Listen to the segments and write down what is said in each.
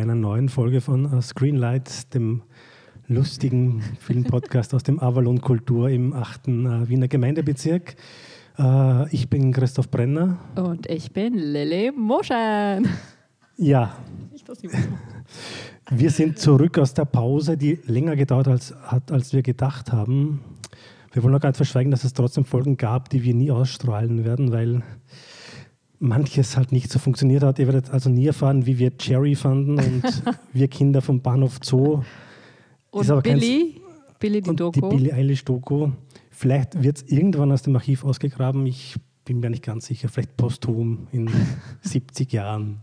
bei einer neuen Folge von uh, Screenlight, dem lustigen Filmpodcast aus dem Avalon Kultur im 8. Uh, Wiener Gemeindebezirk. Uh, ich bin Christoph Brenner. Und ich bin Lilly Moschen. Ja. Wir sind zurück aus der Pause, die länger gedauert als, hat, als wir gedacht haben. Wir wollen auch gar nicht verschweigen, dass es trotzdem Folgen gab, die wir nie ausstrahlen werden, weil manches halt nicht so funktioniert hat. Ihr werdet also nie erfahren, wie wir Cherry fanden und wir Kinder vom Bahnhof Zoo. Und Billy, kein, Billy die und Doku. Die Billy Eilish Doku. Vielleicht wird es irgendwann aus dem Archiv ausgegraben. Ich bin mir nicht ganz sicher. Vielleicht posthum in 70 Jahren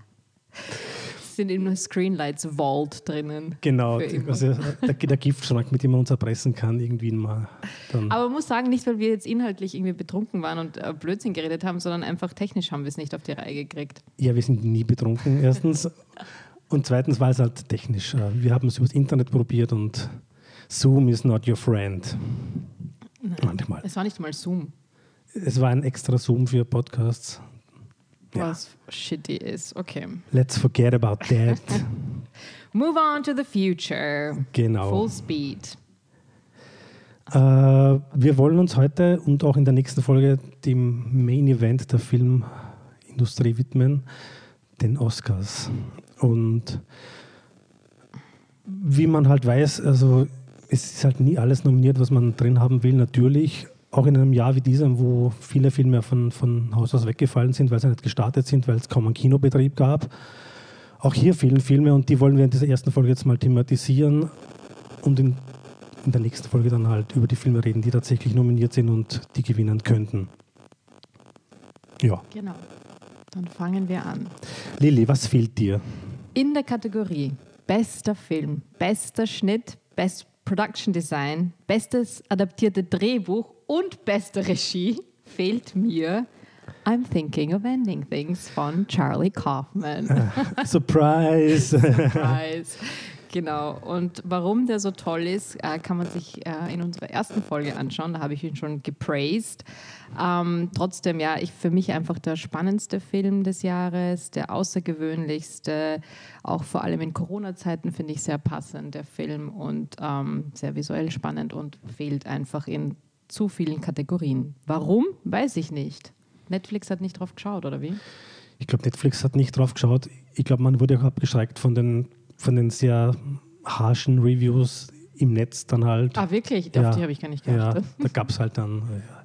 sind in Screenlights Vault drinnen. Genau, also der, der, Giftschrank, mit dem man uns erpressen kann, irgendwie mal. Aber man muss sagen, nicht weil wir jetzt inhaltlich irgendwie betrunken waren und äh, Blödsinn geredet haben, sondern einfach technisch haben wir es nicht auf die Reihe gekriegt. Ja, wir sind nie betrunken, erstens. und zweitens war es halt technisch. Äh, wir haben es übers Internet probiert und Zoom is not your friend. Nein, Manchmal. Es war nicht mal Zoom. Es war ein extra Zoom für Podcasts was shitty ist. Okay. Let's forget about that. Move on to the future. Genau. Full speed. Äh, wir wollen uns heute und auch in der nächsten Folge dem Main Event der Filmindustrie widmen, den Oscars. Und wie man halt weiß, also es ist halt nie alles nominiert, was man drin haben will, natürlich auch in einem Jahr wie diesem, wo viele Filme von, von Haus aus weggefallen sind, weil sie nicht gestartet sind, weil es kaum einen Kinobetrieb gab. Auch hier fehlen Filme und die wollen wir in dieser ersten Folge jetzt mal thematisieren und in, in der nächsten Folge dann halt über die Filme reden, die tatsächlich nominiert sind und die gewinnen könnten. Ja. Genau. Dann fangen wir an. Lilly, was fehlt dir? In der Kategorie bester Film, bester Schnitt, Best Production Design, bestes adaptierte Drehbuch und beste Regie fehlt mir I'm Thinking of Ending Things von Charlie Kaufman. Surprise! Surprise! Genau. Und warum der so toll ist, äh, kann man sich äh, in unserer ersten Folge anschauen. Da habe ich ihn schon gepraised. Ähm, trotzdem, ja, ich, für mich einfach der spannendste Film des Jahres, der außergewöhnlichste. Auch vor allem in Corona-Zeiten finde ich sehr passend, der Film. Und ähm, sehr visuell spannend und fehlt einfach in zu vielen Kategorien. Warum? Weiß ich nicht. Netflix hat nicht drauf geschaut, oder wie? Ich glaube, Netflix hat nicht drauf geschaut. Ich glaube, man wurde auch abgeschreckt von den, von den sehr harschen Reviews im Netz dann halt. Ah, wirklich? Ja, Auf die habe ich gar nicht geachtet. Ja, da gab es halt dann. Ja,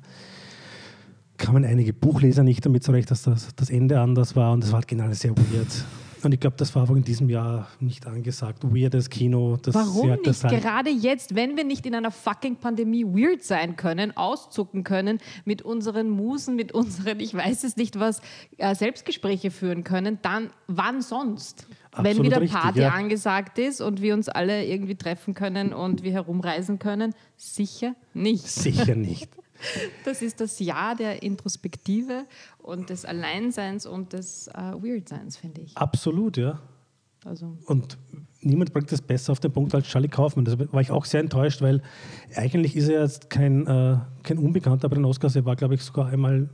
kamen einige Buchleser nicht damit zurecht, dass das, das Ende anders war und das war halt genau sehr weird. Und ich glaube, das war auch in diesem Jahr nicht angesagt. Weirdes Kino. Das Warum nicht? Halt Gerade jetzt, wenn wir nicht in einer fucking Pandemie weird sein können, auszucken können, mit unseren Musen, mit unseren, ich weiß es nicht was, äh, Selbstgespräche führen können, dann wann sonst? Absolut wenn wieder richtig, Party ja. angesagt ist und wir uns alle irgendwie treffen können und wir herumreisen können, sicher nicht. Sicher nicht. Das ist das Jahr der Introspektive und des Alleinseins und des äh, Weirdseins, finde ich. Absolut, ja. Also. Und niemand bringt das besser auf den Punkt als Charlie Kaufmann. Da war ich auch sehr enttäuscht, weil eigentlich ist er jetzt kein, äh, kein Unbekannter bei den Oscars. Er war, glaube ich, sogar einmal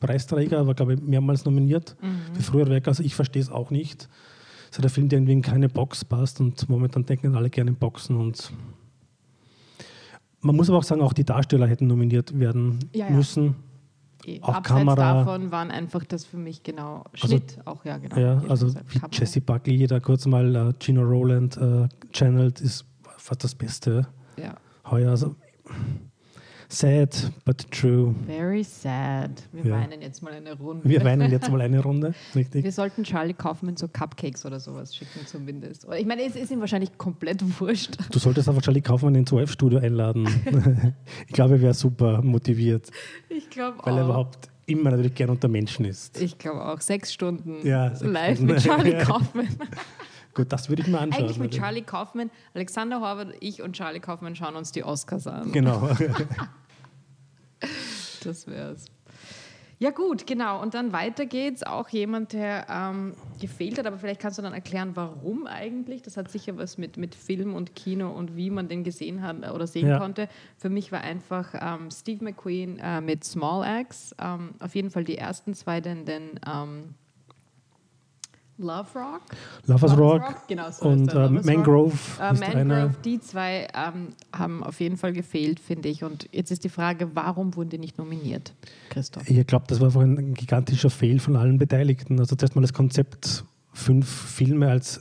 Preisträger, war, glaube ich, mehrmals nominiert mhm. für frühere Werke. Also ich verstehe es auch nicht. So der Film, der irgendwie in keine Box passt und momentan denken alle gerne in Boxen und man muss aber auch sagen, auch die Darsteller hätten nominiert werden ja, ja. müssen. Eh, auch Abseits Kamera. davon waren einfach das für mich genau also Schnitt also, auch, ja, genau. Ja, also wie Jesse Buckley, jeder kurz mal uh, Gino Rowland uh, channelt, ist fast das Beste. Ja. Heuer. Also, Sad, but true. Very sad. Wir ja. weinen jetzt mal eine Runde. Wir weinen jetzt mal eine Runde, richtig. Wir sollten Charlie Kaufman so Cupcakes oder sowas schicken zumindest. Ich meine, es ist ihm wahrscheinlich komplett wurscht. Du solltest einfach Charlie Kaufman ins OF-Studio einladen. ich glaube, er wäre super motiviert. Ich glaube auch. Weil er überhaupt immer natürlich gern unter Menschen ist. Ich glaube auch. Sechs Stunden ja, sechs live Stunden. mit Charlie Kaufman. Gut, das würde ich mir anschauen. Eigentlich mit Charlie Kaufman, Alexander Horvath, ich und Charlie Kaufman schauen uns die Oscars an. Genau. Das wär's. Ja gut, genau. Und dann weiter geht's. Auch jemand, der ähm, gefehlt hat, aber vielleicht kannst du dann erklären, warum eigentlich. Das hat sicher was mit, mit Film und Kino und wie man den gesehen hat oder sehen ja. konnte. Für mich war einfach ähm, Steve McQueen äh, mit Small Axe. Ähm, auf jeden Fall die ersten zwei, denn, denn ähm, Love Rock. Lovers Rock, Rock. Genau, so und äh, Mangrove. Äh, Mangrove, die zwei ähm, haben auf jeden Fall gefehlt, finde ich. Und jetzt ist die Frage, warum wurden die nicht nominiert, Christoph? Ich glaube, das war einfach ein gigantischer Fehl von allen Beteiligten. Also zuerst mal das Konzept, fünf Filme als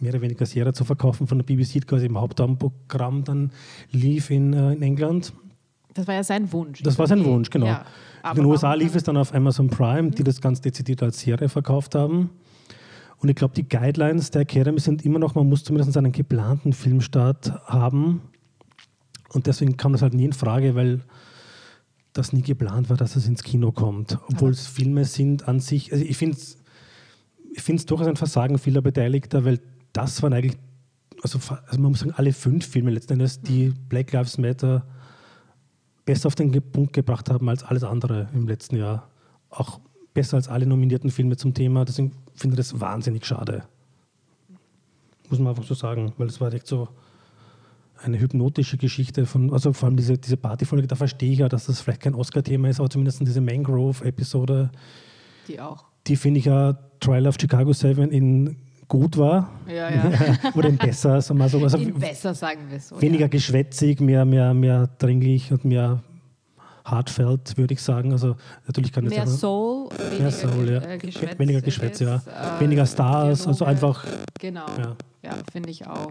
mehr oder weniger Serie zu verkaufen von der BBC, quasi im Hauptabendprogramm dann lief in, äh, in England. Das war ja sein Wunsch. Das war sein Wunsch, genau. Ja, in den USA lief es dann auf Amazon Prime, die das ganz dezidiert als Serie verkauft haben. Und ich glaube, die Guidelines der Academy sind immer noch, man muss zumindest einen geplanten Filmstart haben. Und deswegen kam das halt nie in Frage, weil das nie geplant war, dass es ins Kino kommt. Obwohl es Filme sind an sich. Also ich finde es ich find's durchaus ein Versagen vieler Beteiligter, weil das waren eigentlich, also, also man muss sagen, alle fünf Filme letzten Endes, die Black Lives Matter besser auf den Punkt gebracht haben als alles andere im letzten Jahr. Auch besser als alle nominierten Filme zum Thema. Deswegen finde das wahnsinnig schade. Muss man einfach so sagen, weil es war echt so eine hypnotische Geschichte von, also vor allem diese, diese Partyfolge, da verstehe ich ja, dass das vielleicht kein Oscar-Thema ist, aber zumindest diese Mangrove-Episode. Die auch. Die finde ich ja Trial of Chicago 7 in gut war. Ja, ja. Oder in besser, sagen wir so. Also in besser, sagen wir so. Weniger ja. geschwätzig, mehr, mehr, mehr dringlich und mehr heartfelt, würde ich sagen. Also natürlich kann mehr das Soul, weniger, mehr Soul, ja. Äh, Geschwätz weniger Geschwätz, ja. Äh, weniger Stars, Dialoge. also einfach. Genau, ja, ja finde ich auch.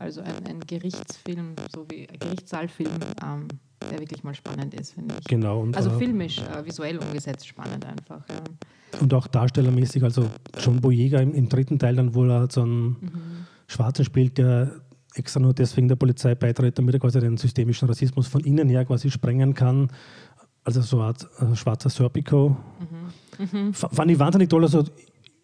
Also ein, ein, Gerichtsfilm, so wie ein Gerichtssaalfilm, ähm, der wirklich mal spannend ist, finde ich. Genau. Und, also filmisch, äh, visuell umgesetzt, spannend einfach. Ja. Und auch darstellermäßig, also John Boyega im, im dritten Teil dann, wo er so einen mhm. Schwarzen spielt, der extra nur deswegen der Polizei beitritt, damit er quasi den systemischen Rassismus von innen her quasi sprengen kann. Also so eine Art äh, schwarzer Serpico. Mhm. Mhm. Fand ich wahnsinnig toll. Also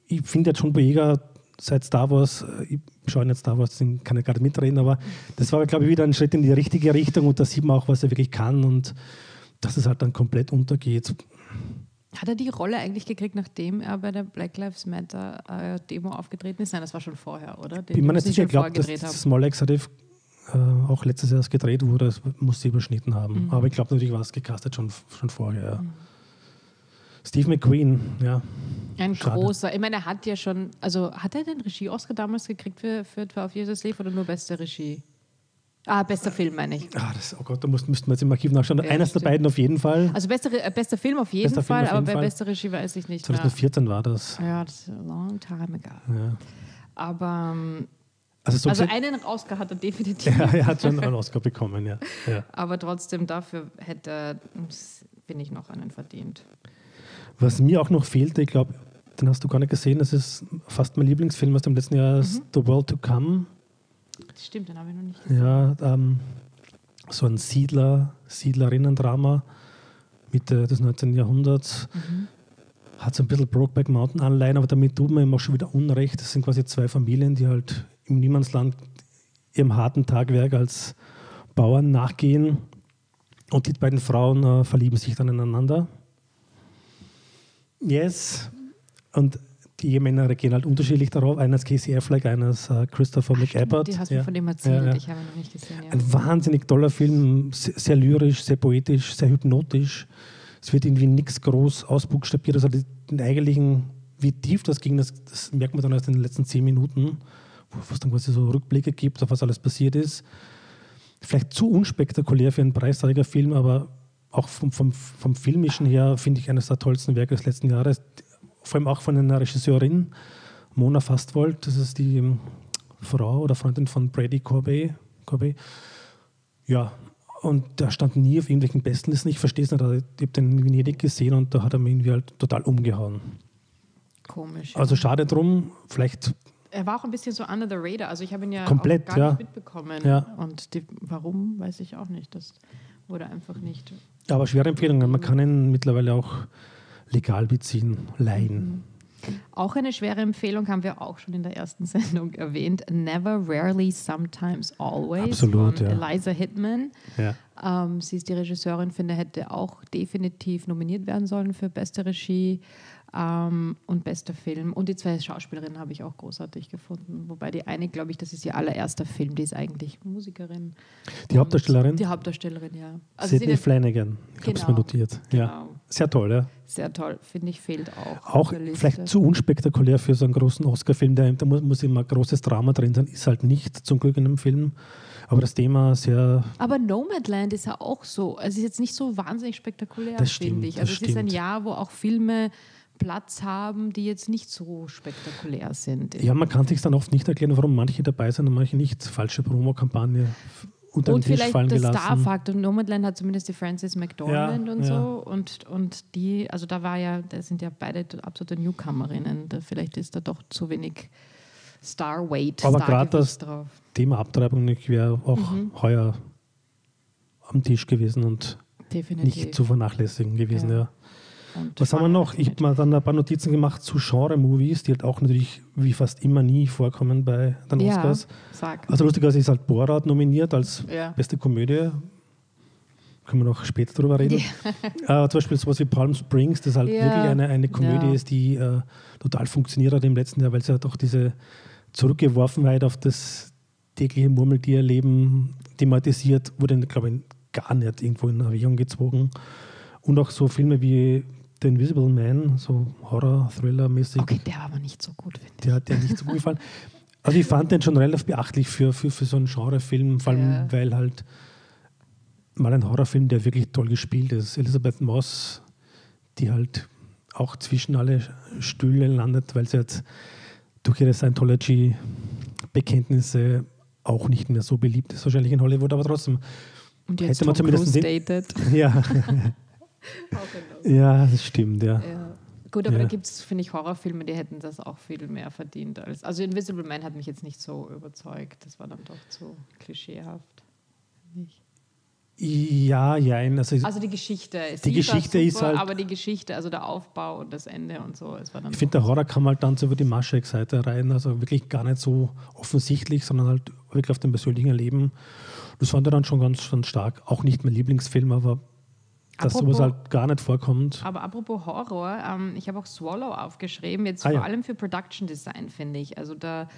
ich finde jetzt schon Boyega seit Star Wars, äh, ich schaue nicht Star Wars, deswegen kann ich gerade mitreden, aber das war, glaube ich, wieder ein Schritt in die richtige Richtung und da sieht man auch, was er wirklich kann und dass es halt dann komplett untergeht. Hat er die Rolle eigentlich gekriegt, nachdem er bei der Black Lives Matter äh, Demo aufgetreten ist? Nein, das war schon vorher, oder? Den, ich meine, ich glaube, dass das Small Executive äh, auch letztes Jahr gedreht wurde, das muss sie überschnitten haben. Mhm. Aber ich glaube natürlich war es gecastet schon, schon vorher. Mhm. Steve McQueen, ja. Ein Schade. großer. Ich meine, er hat ja schon, also hat er den Regie-Oscar damals gekriegt für, für, für Auf Jesus Lief oder nur beste Regie? Ah, bester Film meine ich. Ah, das, oh Gott, da müssten wir jetzt im Archiv nachschauen. Ja, Eines der beiden auf jeden Fall. Also bester, äh, bester Film auf jeden bester Fall, auf jeden aber bei bester Regie weiß ich nicht 2014 mehr. war das. Ja, das ist a long time ago. Ja. Aber ähm, also, so also einen Oscar hat er definitiv. Ja, er hat schon einen Oscar bekommen, ja. ja. Aber trotzdem dafür hätte, bin ich noch einen verdient. Was mir auch noch fehlte, ich glaube, den hast du gar nicht gesehen, das ist fast mein Lieblingsfilm aus dem letzten Jahr, mhm. The World to Come Stimmt, den habe ich noch nicht gesehen. Ja, ähm, so ein Siedler, Siedlerinnen-Drama Mitte des 19. Jahrhunderts. Mhm. Hat so ein bisschen Brokeback Mountain Anleihen, aber damit tut man ihm auch schon wieder Unrecht. Das sind quasi zwei Familien, die halt im Niemandsland ihrem harten Tagwerk als Bauern nachgehen. Und die beiden Frauen äh, verlieben sich dann ineinander. Yes. Und die Ehemänner reagieren halt unterschiedlich darauf. Einer ist Casey Affleck, einer ist äh, Christopher Ach, McAbbott. Die hast du ja. von dem erzählt, ja, ja. ich habe ihn noch nicht gesehen. Ein wahnsinnig toller Film, sehr, sehr, lyrisch, sehr poetisch, sehr hypnotisch. Es wird irgendwie nichts groß ausbuchstabiert. Also den eigentlichen, wie tief das ging, das, das, merkt man dann erst in den letzten zehn Minuten, wo es dann quasi so Rückblicke gibt, auf was alles passiert ist. Vielleicht zu unspektakulär für einen Preisträgerfilm, aber auch vom, vom, vom Filmischen her finde ich eines der tollsten Werke des letzten Jahres vor allem auch von einer Regisseurin, Mona Fastwold, das ist die ähm, Frau oder Freundin von Brady Corbet. Corbet. Ja, und der stand nie auf irgendwelchen Bestenlisten. Ich verstehe es nicht, ich habe den in Venedig gesehen und da hat er mich irgendwie halt total umgehauen. Komisch. Ja. Also schade drum, vielleicht. Er war auch ein bisschen so under the radar, also ich habe ihn ja komplett, gar ja. nicht mitbekommen. Ja. Und die, warum, weiß ich auch nicht. Das wurde einfach nicht. Aber schwere Empfehlungen. Man kann ihn mittlerweile auch legal beziehen, leihen. Auch eine schwere Empfehlung haben wir auch schon in der ersten Sendung erwähnt. Never, Rarely, Sometimes, Always Absolut, von ja. Eliza Hitman. Ja. Ähm, sie ist die Regisseurin, finde, hätte auch definitiv nominiert werden sollen für beste Regie ähm, und bester Film. Und die zwei Schauspielerinnen habe ich auch großartig gefunden. Wobei die eine, glaube ich, das ist ihr allererster Film, die ist eigentlich Musikerin. Die Hauptdarstellerin? Die Hauptdarstellerin, ja. Also Sidney Flanagan, ich habe es mir genau. notiert. Genau. Ja. Sehr toll, ja. Sehr toll, finde ich, fehlt auch. Auch vielleicht zu unspektakulär für so einen großen Oscar-Film. Da, da muss, muss immer großes Drama drin sein. Ist halt nicht zum Glück in einem Film. Aber das Thema sehr. Aber Nomadland ist ja auch so. Also es ist jetzt nicht so wahnsinnig spektakulär, finde ich. Also es stimmt. ist ein Jahr, wo auch Filme Platz haben, die jetzt nicht so spektakulär sind. Ja, man kann sich dann oft nicht erklären, warum manche dabei sind und manche nicht. Falsche Promokampagne unter und den Tisch vielleicht fallen der gelassen. Star-Faktor. Nomadland hat zumindest die Frances McDormand Ja, und ja. so. Und, und die, also da war ja, da sind ja beide absolute Newcomerinnen. Da, vielleicht ist da doch zu wenig Star-Weight. Aber gerade das- drauf. Thema Abtreibung wäre auch Mhm. heuer am Tisch gewesen und Definitiv. nicht zu vernachlässigen gewesen. Ja. Ja. Und Was haben wir noch? Ich habe mir dann ein paar Notizen gemacht zu Genre-Movies, die halt auch natürlich wie fast immer nie vorkommen bei den Ja, Oscars. sag. Also lustigerweise ist halt Borat nominiert als Ja. beste Komödie. Können wir noch später drüber reden. Äh, zum Beispiel sowas wie Palm Springs, das halt Ja. wirklich eine, eine Komödie Ja. ist, die äh, total funktioniert hat im letzten Jahr, weil sie halt auch diese Zurückgeworfenheit auf das tägliche Murmeltierleben thematisiert, wurde, glaube ich, gar nicht irgendwo in Erwägung gezogen. Und auch so Filme wie The Invisible Man, so Horror-Thriller-mäßig, Okay, der war aber nicht so gut, finde ich. der hat dir nicht so gut gefallen. Also ich fand den schon relativ beachtlich für, für, für so einen Genrefilm, vor allem Ja. weil halt mal ein Horrorfilm, der wirklich toll gespielt ist. Elisabeth Moss, die halt auch zwischen alle Stühle landet, weil sie jetzt durch ihre Scientology-Bekenntnisse auch nicht mehr so beliebt ist, wahrscheinlich in Hollywood, aber trotzdem. Und jetzt Hätte man Tom zumindest Cruise den- datet. Ja, ja das stimmt, ja. Ja. Gut, aber Ja. da gibt es, finde ich, Horrorfilme, die hätten das auch viel mehr verdient. Als, also Invisible Man hat mich jetzt nicht so überzeugt. Das war dann doch zu klischeehaft. ich. Ja, ja, also, Also die Geschichte. Es Die Geschichte ist halt- Aber die Geschichte, also der Aufbau und das Ende und so, es war dann Ich finde, der Horror kam halt dann so über die Maschek-Seite rein, also wirklich gar nicht so offensichtlich, sondern halt wirklich auf dem persönlichen Erleben. Das fand ich dann schon ganz, ganz stark. Auch nicht mein Lieblingsfilm, aber dass Apropos- sowas halt gar nicht vorkommt. Aber apropos Horror, ähm, ich habe auch Swallow aufgeschrieben, jetzt Ah, vor ja. allem für Production Design, finde ich. Also da,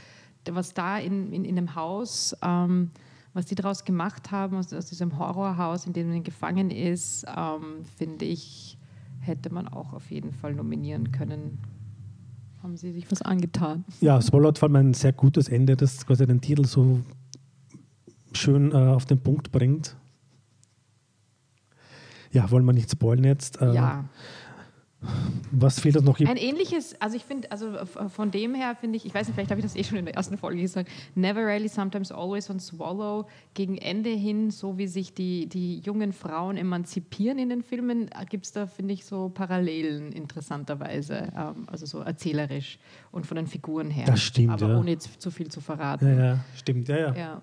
da was da in, in, in dem Haus, ähm, was die daraus gemacht haben, aus, aus diesem Horrorhaus, in dem er gefangen ist, ähm, finde ich, hätte man auch auf jeden Fall nominieren können. Haben sie sich was angetan? Ja, Swallow hat vor allem ein sehr gutes Ende, das quasi den Titel so schön äh, auf den Punkt bringt. Ja, wollen wir nicht spoilen jetzt. Äh, ja. Was fehlt uns noch? Ein ähnliches, also ich finde, also von dem her finde ich, ich weiß nicht, vielleicht habe ich das eh schon in der ersten Folge gesagt, Never Rarely, Sometimes Always und Swallow gegen Ende hin, so wie sich die, die jungen Frauen emanzipieren in den Filmen, gibt es da, finde ich, so Parallelen interessanterweise, ähm, also so erzählerisch und von den Figuren her. Das stimmt, Aber ja. ohne jetzt zu viel zu verraten. Ja, ja, stimmt, ja, ja, Ja.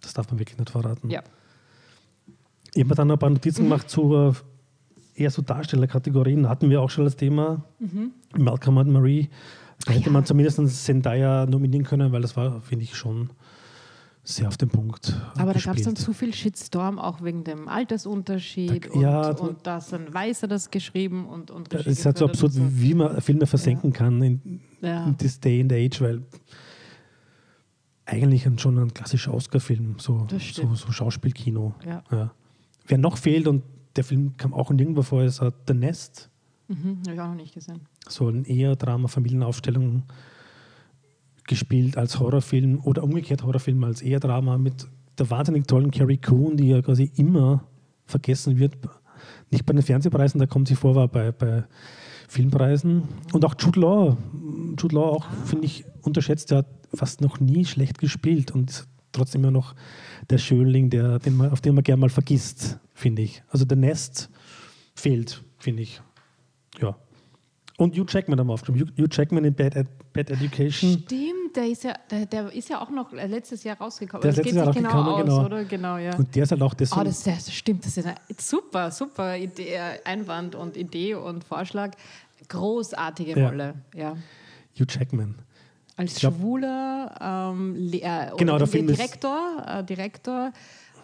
Das darf man wirklich nicht verraten. ja. Ich habe mir dann ein paar Notizen Mhm. gemacht zu äh, eher so Darstellerkategorien. Hatten wir auch schon das Thema. Mhm. Malcolm und Marie. Da hätte ja. man zumindest Zendaya nominieren können, weil das war, finde ich, schon sehr auf den Punkt. Aber da gab es dann gespielt. zu viel Shitstorm, auch wegen dem Altersunterschied. Da- und, ja, und da ist ein Weißer das geschrieben und, und Es ist halt so absurd, und so. wie man Filme versenken kann in, Ja. in this day and age, weil eigentlich schon ein klassischer Oscar-Film, so, so, so Schauspielkino. Ja. Wer noch fehlt, und der Film kam auch nirgendwo vor, ist äh, The Nest. Mhm, habe ich auch noch nicht gesehen. so ein eher Drama, Familienaufstellung gespielt als Horrorfilm oder umgekehrt Horrorfilm als eher Drama mit der wahnsinnig tollen Carrie Coon, die ja quasi immer vergessen wird. Nicht bei den Fernsehpreisen, da kommt sie vor, war bei, bei Filmpreisen. Und auch Jude Law. Jude Law auch, finde ich, unterschätzt. Der hat fast noch nie schlecht gespielt und trotzdem immer noch der Schönling, der, den man, auf den man gerne mal vergisst, finde ich. Also der Nest fehlt, finde ich. Ja. Und Hugh Jackman haben wir aufgeschrieben. Hugh, Jackman in Bad, Bad Education. Stimmt, der ist ja, der, der ist ja auch noch äh, letztes Jahr rausgekommen. Der ist das letztes Jahr sich genau rausgekommen, aus, genau. oder? Genau, ja. Und der ist halt auch Oh, deswegen. das, das stimmt, das ist eine super, super Idee, Einwand und Idee und Vorschlag. Großartige Ja. Rolle, ja. Hugh Jackman. Als glaub- schwuler ähm, Le- äh, Genau, Direktor, äh, Direktor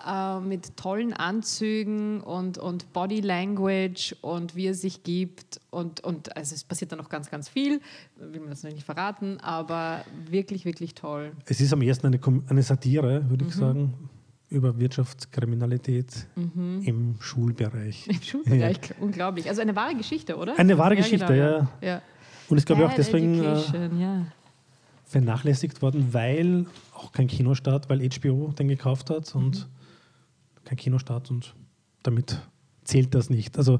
äh, mit tollen Anzügen und, und Body Language und wie er sich gibt. Und, und also es passiert da noch ganz, ganz viel, will man das noch nicht verraten, aber wirklich, wirklich toll. Es ist am ersten eine, eine Satire, würde ich sagen. über Wirtschaftskriminalität mhm. im Schulbereich. Im Schulbereich, ja. unglaublich. Also eine wahre Geschichte, oder? Eine wahre ja, Geschichte, genau, ja. ja. Und ich glaube auch deswegen äh, ja. Vernachlässigt worden, weil auch kein Kinostart, weil HBO den gekauft hat und mhm. kein Kinostart und damit zählt das nicht. Also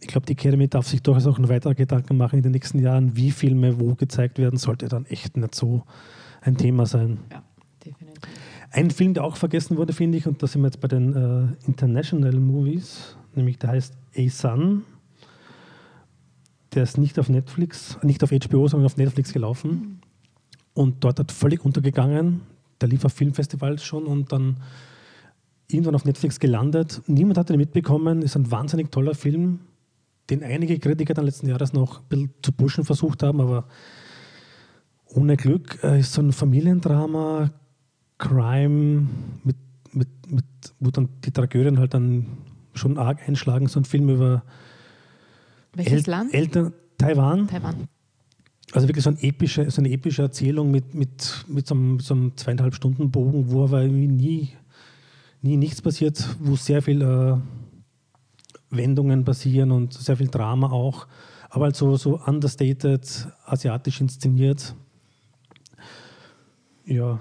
ich glaube, die Academy darf sich durchaus auch noch weitere Gedanken machen in den nächsten Jahren, wie Filme wo gezeigt werden, sollte dann echt nicht so ein Thema sein. Ja, definitiv. Ein Film, der auch vergessen wurde, finde ich, und da sind wir jetzt bei den äh, International Movies, nämlich der heißt A Sun. Der ist nicht auf Netflix, nicht auf HBO, sondern auf Netflix gelaufen. Mhm. Und dort hat völlig untergegangen. Der lief auf Filmfestivals schon und dann irgendwann auf Netflix gelandet. Niemand hat ihn mitbekommen. Ist ein wahnsinnig toller Film den einige Kritiker dann letzten Jahres noch ein bisschen zu pushen versucht haben, aber ohne Glück äh, ist so ein Familiendrama, Crime, mit, mit, mit, wo dann die Tragödien halt dann schon arg einschlagen. So ein Film über Welches El Land? Eltern, Taiwan. Taiwan. Also wirklich so, ein epische, so eine epische Erzählung mit, mit, mit so, einem, so einem zweieinhalb Stunden Bogen, wo aber nie, nie nichts passiert, wo sehr viel äh, Wendungen passieren und sehr viel Drama auch, aber halt so, so understated, asiatisch inszeniert. Ja.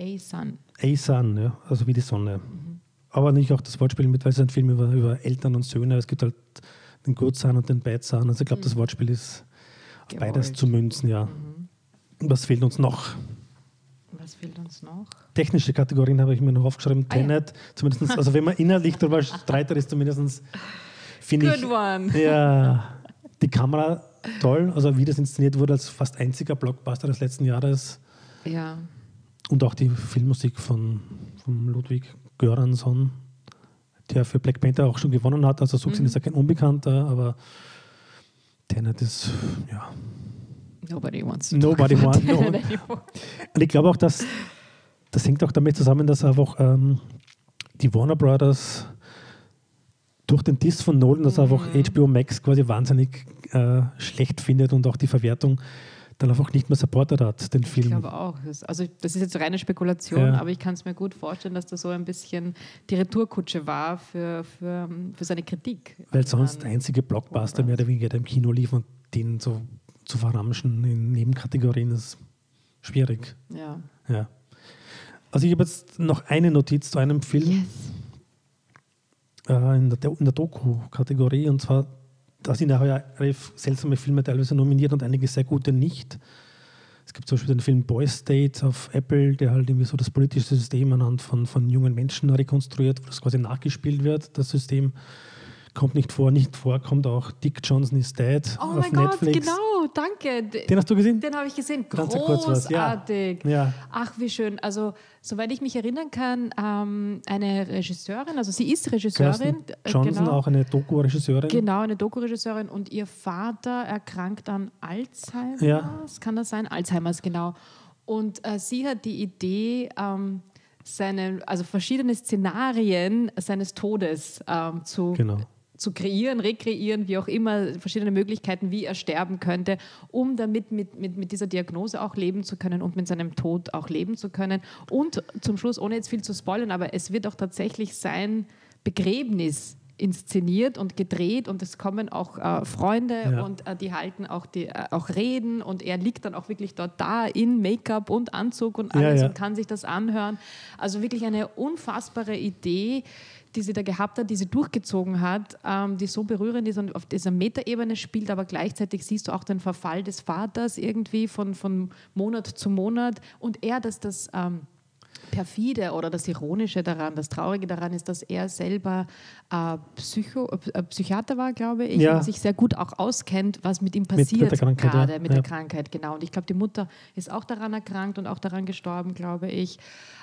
A-Sun. A-Sun, ja, also wie die Sonne. Mhm. Aber nicht auch das Wortspiel mit, weil es ein Film über, über Eltern und Söhne, es gibt halt den Good Son und den Bad Son. Also ich glaube, mhm. das Wortspiel ist auf beides zu münzen, ja. Mhm. Was fehlt uns noch? Was fehlt uns noch? Technische Kategorien habe ich mir noch aufgeschrieben. Ah, Tenet, ja. zumindest, also wenn man inhaltlich darüber streitet, ist zumindest, finde ich, one. ja, die Kamera toll, also wie das inszeniert wurde als fast einziger Blockbuster des letzten Jahres. Ja. Und auch die Filmmusik von, von Ludwig Göransson, der für Black Panther auch schon gewonnen hat. Also so mhm. ist er kein Unbekannter, aber Tenet ist, ja, Nobody wants to Nobody wants. No. Und ich glaube auch, dass das hängt auch damit zusammen, dass einfach ähm, die Warner Brothers durch den Diss von Nolan, dass einfach HBO mhm. Max quasi wahnsinnig äh, schlecht findet und auch die Verwertung dann einfach nicht mehr supportet hat, den Film. Ich glaube auch. Also das ist jetzt reine Spekulation, ja. aber ich kann es mir gut vorstellen, dass das so ein bisschen die Retourkutsche war für, für, für seine Kritik. Weil sonst einzige Blockbuster mehr oder weniger im Kino lief und den so zu verramschen in Nebenkategorien ist schwierig. Ja. ja. Also ich habe jetzt noch eine Notiz zu einem Film yes. äh, in der, der Doku-Kategorie und zwar, da sind ja relativ seltsame Filme teilweise nominiert und einige sehr gute nicht. Es gibt zum Beispiel den Film Boy State auf Apple, der halt irgendwie so das politische System anhand von, von jungen Menschen rekonstruiert, wo das quasi nachgespielt wird, das System kommt nicht vor, nicht vor, kommt auch Dick Johnson is Dead oh auf mein Netflix. Gott, genau, danke. Den hast du gesehen? Den habe ich gesehen. Großartig. Ja. ja. Ach, wie schön. Also, soweit ich mich erinnern kann, ähm, eine Regisseurin, also sie ist Regisseurin. Kirsten Johnson, genau. auch eine Doku-Regisseurin. Genau, eine Doku-Regisseurin und ihr Vater erkrankt an Alzheimer. Ja. Kann das sein? Alzheimers, genau. Und äh, sie hat die Idee, ähm, seine, also verschiedene Szenarien seines Todes ähm, zu genau zu kreieren, rekreieren, wie auch immer, verschiedene Möglichkeiten, wie er sterben könnte, um damit mit, mit, mit dieser Diagnose auch leben zu können und mit seinem Tod auch leben zu können. Und zum Schluss, ohne jetzt viel zu spoilern, aber es wird auch tatsächlich sein Begräbnis inszeniert und gedreht und es kommen auch äh, Freunde ja. und äh, die halten auch, die, äh, auch Reden und er liegt dann auch wirklich dort da in Make-up und Anzug und alles ja, ja. und kann sich das anhören. Also wirklich eine unfassbare Idee, die sie da gehabt hat, die sie durchgezogen hat, ähm, die so berührend ist und auf dieser Metaebene spielt, aber gleichzeitig siehst du auch den Verfall des Vaters irgendwie von, von Monat zu Monat und er, dass das ähm, perfide oder das Ironische daran, das Traurige daran ist, dass er selber äh, Psycho, äh, Psychiater war, glaube ich, ja. und sich sehr gut auch auskennt, was mit ihm passiert mit, mit gerade ja. mit ja. der Krankheit. Genau. Und ich glaube, die Mutter ist auch daran erkrankt und auch daran gestorben, glaube ich.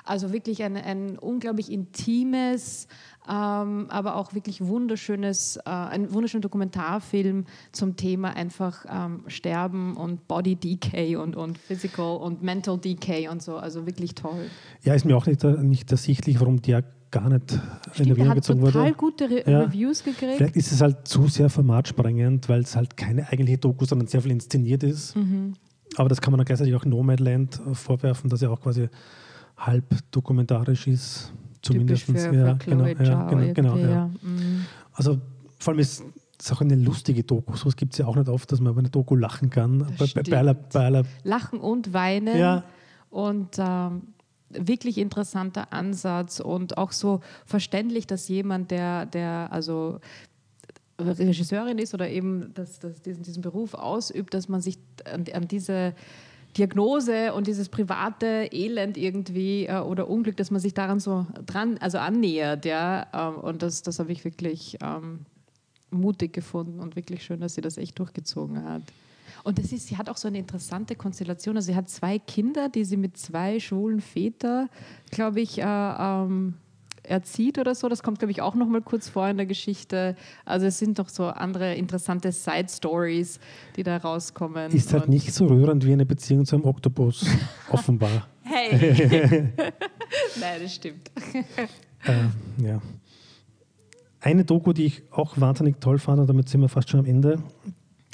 Also wirklich ein, ein unglaublich intimes, ähm, aber auch wirklich wunderschönes, äh, ein wunderschöner Dokumentarfilm zum Thema einfach ähm, Sterben und Body Decay und, und Physical und Mental Decay und so. Also wirklich toll. Ja, ist mir auch nicht, nicht ersichtlich, warum der gar nicht Stimmt, in Erwähnung gezogen wurde. total gute Re ja. Reviews gekriegt. Vielleicht ist es halt zu sehr formatsprengend, weil es halt keine eigentliche Doku, sondern sehr viel inszeniert ist. Mhm. Aber das kann man dann gleichzeitig auch Nomadland vorwerfen, dass er auch quasi halb dokumentarisch ist. Zumindest. Typisch für, ja, für genau, ja, genau, genau, irgendwie, ja. Mhm. Also vor allem ist es auch eine lustige Doku. So gibt es ja auch nicht oft, dass man über eine Doku lachen kann. Bei, bei, bei aller, aller, Lachen und Weinen. ja, Und ähm, wirklich interessanter Ansatz und auch so verständlich, dass jemand, der, der also Regisseurin ist oder eben das, das, diesen, diesen Beruf ausübt, dass man sich an, an diese Diagnose und dieses private Elend irgendwie äh, oder Unglück, dass man sich daran so dran, also annähert, ja. Ähm, und das, das habe ich wirklich ähm, mutig gefunden und wirklich schön, dass sie das echt durchgezogen hat. Und das ist, sie hat auch so eine interessante Konstellation. Also sie hat zwei Kinder, die sie mit zwei schwulen Vätern, glaube ich, äh, ähm, erzieht oder so. Das kommt, glaube ich, auch noch mal kurz vor in der Geschichte. Also es sind doch so andere interessante Side-Stories, die da rauskommen. ist halt nicht so rührend wie eine Beziehung zu einem Oktopus, offenbar. Hey! Nein, das stimmt. Äh, ja. Eine Doku, die ich auch wahnsinnig toll fand, und damit sind wir fast schon am Ende.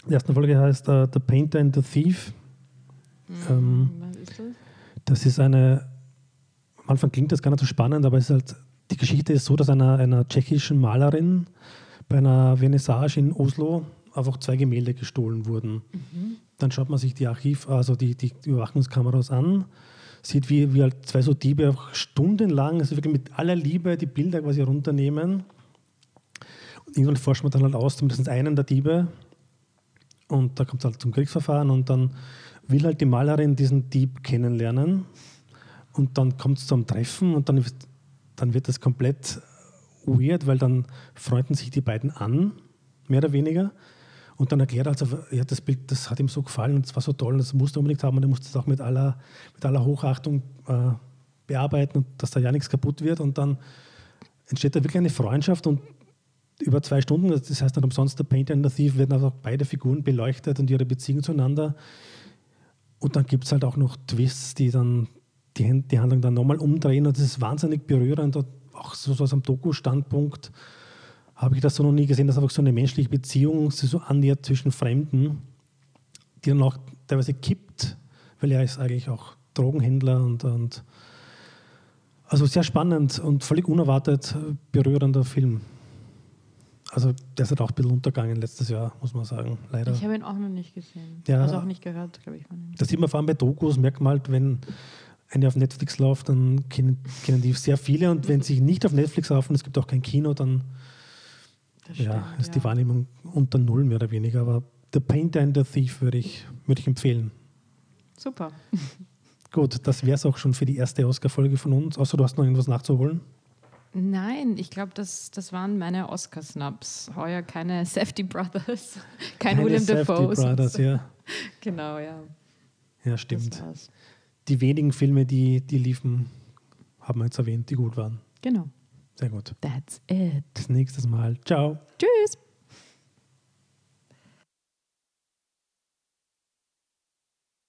Die erste Folge heißt äh, The Painter and the Thief. Ähm, Was ist das? das ist eine, am Anfang klingt das gar nicht so spannend, aber es ist halt, die Geschichte ist so, dass einer, einer tschechischen Malerin bei einer Vernissage in Oslo einfach zwei Gemälde gestohlen wurden. Dann schaut man sich die Archiv, also die, die Überwachungskameras an, sieht, wie, wie halt zwei so Diebe auch stundenlang, also wirklich mit aller Liebe die Bilder quasi runternehmen. Und irgendwann forscht man dann halt aus, zumindest einen der Diebe. Und da kommt es halt zum Kriegsverfahren und dann will halt die Malerin diesen Dieb kennenlernen. Und dann kommt es zum Treffen und dann, dann wird das komplett weird, weil dann freunden sich die beiden an, mehr oder weniger. Und dann erklärt er, also, ja, das Bild, das hat ihm so gefallen und es war so toll und das musste er unbedingt haben und er musste es auch mit aller, mit aller Hochachtung äh, bearbeiten und dass da ja nichts kaputt wird. Und dann entsteht da wirklich eine Freundschaft und über zwei Stunden, das heißt dann umsonst der Painter and the Thief, werden also beide Figuren beleuchtet und ihre Beziehung zueinander. Und dann gibt es halt auch noch Twists, die dann die, die Handlung dann nochmal umdrehen und das ist wahnsinnig berührend. Und auch so, so aus einem Doku-Standpunkt habe ich das so noch nie gesehen, dass einfach so eine menschliche Beziehung sich so annähert zwischen Fremden, die dann auch teilweise kippt, weil er ist eigentlich auch Drogenhändler und, und also sehr spannend und völlig unerwartet berührender Film. Also der ist halt auch ein bisschen untergegangen letztes Jahr, muss man sagen, leider. Ich habe ihn auch noch nicht gesehen. Ja. Also auch nicht gehört, glaube ich. Von ihm. Das sieht man vor allem bei Dokus, merkt man halt, wenn eine auf Netflix läuft, dann kennen, kennen die sehr viele und wenn sie nicht auf Netflix laufen, es gibt auch kein Kino, dann Das ja, stimmt, ist die Wahrnehmung unter Null mehr oder weniger. Aber The Painter and the Thief würde ich, würde ich empfehlen. Super. Gut, das wäre es auch schon für die erste Oscar-Folge von uns, außer du hast noch irgendwas nachzuholen. Nein, ich glaube, das, das waren meine Oscar-Snubs. Heuer keine Safety Brothers, kein Keine William Safdie Dafoe. Brothers, ja. Genau, ja. Ja, stimmt. Die wenigen Filme, die, die liefen, haben wir jetzt erwähnt, die gut waren. Genau. Sehr gut. That's it. Bis nächstes Mal. Ciao. Tschüss.